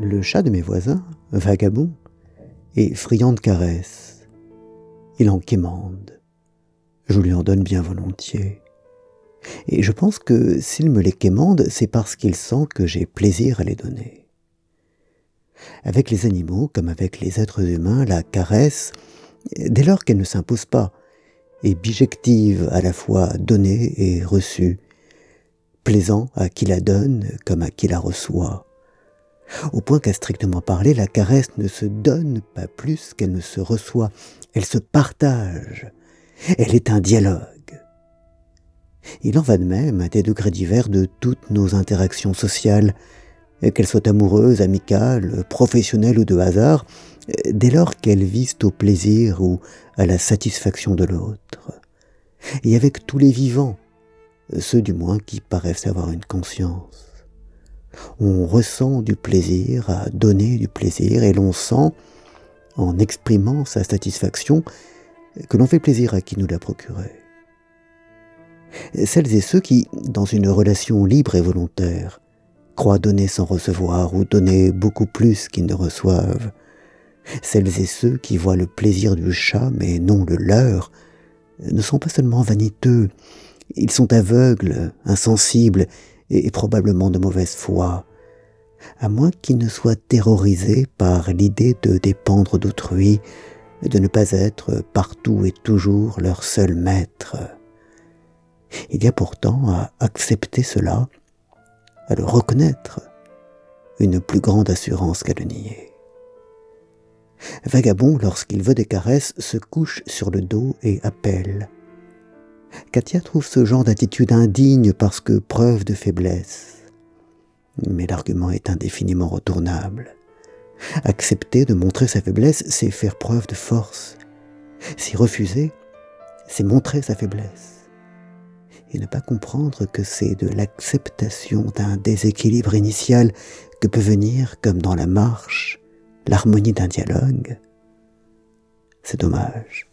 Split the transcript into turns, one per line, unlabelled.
Le chat de mes voisins, vagabond, est friand de caresses. Il en quémande. Je lui en donne bien volontiers. Et je pense que s'il me les quémande, c'est parce qu'il sent que j'ai plaisir à les donner. Avec les animaux, comme avec les êtres humains, la caresse, dès lors qu'elle ne s'impose pas, est bijective à la fois donnée et reçue, plaisant à qui la donne comme à qui la reçoit. Au point qu'à strictement parler, la caresse ne se donne pas plus qu'elle ne se reçoit, elle se partage, elle est un dialogue. Il en va de même à des degrés divers de toutes nos interactions sociales, qu'elles soient amoureuses, amicales, professionnelles ou de hasard, dès lors qu'elles visent au plaisir ou à la satisfaction de l'autre. Et avec tous les vivants, ceux du moins qui paraissent avoir une conscience. On ressent du plaisir à donner du plaisir et l'on sent, en exprimant sa satisfaction, que l'on fait plaisir à qui nous l'a procuré. Celles et ceux qui, dans une relation libre et volontaire, croient donner sans recevoir ou donner beaucoup plus qu'ils ne reçoivent. Celles et ceux qui voient le plaisir du chat mais non le leur ne sont pas seulement vaniteux, ils sont aveugles, insensibles et probablement de mauvaise foi, à moins qu'ils ne soient terrorisés par l'idée de dépendre d'autrui, de ne pas être partout et toujours leur seul maître. Il y a pourtant à accepter cela à le reconnaître, une plus grande assurance qu'à le nier. Vagabond, lorsqu'il veut des caresses, se couche sur le dos et appelle. Katia trouve ce genre d'attitude indigne parce que preuve de faiblesse. Mais l'argument est indéfiniment retournable. Accepter de montrer sa faiblesse, c'est faire preuve de force. S'y refuser, c'est montrer sa faiblesse et ne pas comprendre que c'est de l'acceptation d'un déséquilibre initial que peut venir, comme dans la marche, l'harmonie d'un dialogue, c'est dommage.